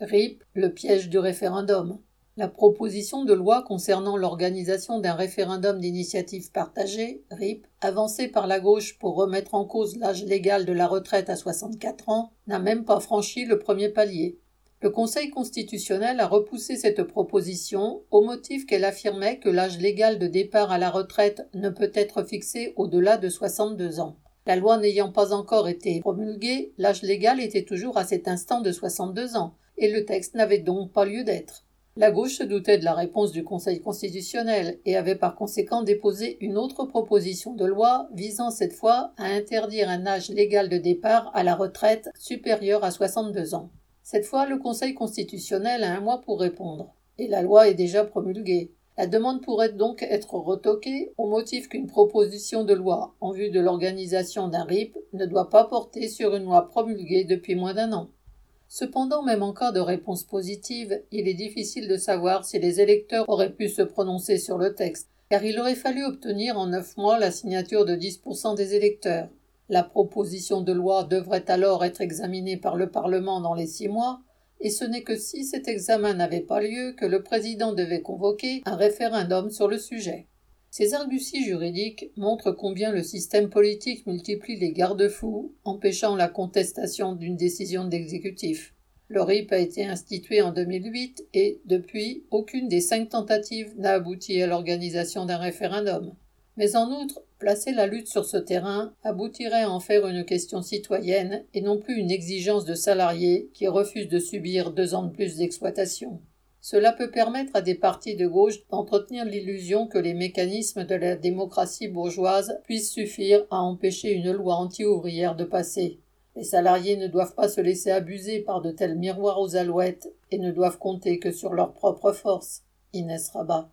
RIP, le piège du référendum. La proposition de loi concernant l'organisation d'un référendum d'initiative partagée, RIP, avancée par la gauche pour remettre en cause l'âge légal de la retraite à 64 ans, n'a même pas franchi le premier palier. Le Conseil constitutionnel a repoussé cette proposition au motif qu'elle affirmait que l'âge légal de départ à la retraite ne peut être fixé au-delà de 62 ans. La loi n'ayant pas encore été promulguée, l'âge légal était toujours à cet instant de 62 ans, et le texte n'avait donc pas lieu d'être. La gauche se doutait de la réponse du Conseil constitutionnel et avait par conséquent déposé une autre proposition de loi visant cette fois à interdire un âge légal de départ à la retraite supérieur à 62 ans. Cette fois, le Conseil constitutionnel a un mois pour répondre, et la loi est déjà promulguée. La demande pourrait donc être retoquée au motif qu'une proposition de loi en vue de l'organisation d'un RIP ne doit pas porter sur une loi promulguée depuis moins d'un an. Cependant, même en cas de réponse positive, il est difficile de savoir si les électeurs auraient pu se prononcer sur le texte, car il aurait fallu obtenir en neuf mois la signature de 10% des électeurs. La proposition de loi devrait alors être examinée par le Parlement dans les six mois, et ce n'est que si cet examen n'avait pas lieu que le président devait convoquer un référendum sur le sujet. Ces arguties juridiques montrent combien le système politique multiplie les garde-fous, empêchant la contestation d'une décision d'exécutif. Le RIP a été institué en 2008 et, depuis, aucune des cinq tentatives n'a abouti à l'organisation d'un référendum. Mais en outre, placer la lutte sur ce terrain aboutirait à en faire une question citoyenne et non plus une exigence de salariés qui refusent de subir deux ans de plus d'exploitation. Cela peut permettre à des partis de gauche d'entretenir l'illusion que les mécanismes de la démocratie bourgeoise puissent suffire à empêcher une loi anti-ouvrière de passer. Les salariés ne doivent pas se laisser abuser par de tels miroirs aux alouettes et ne doivent compter que sur leur propre force. Inès Rabat.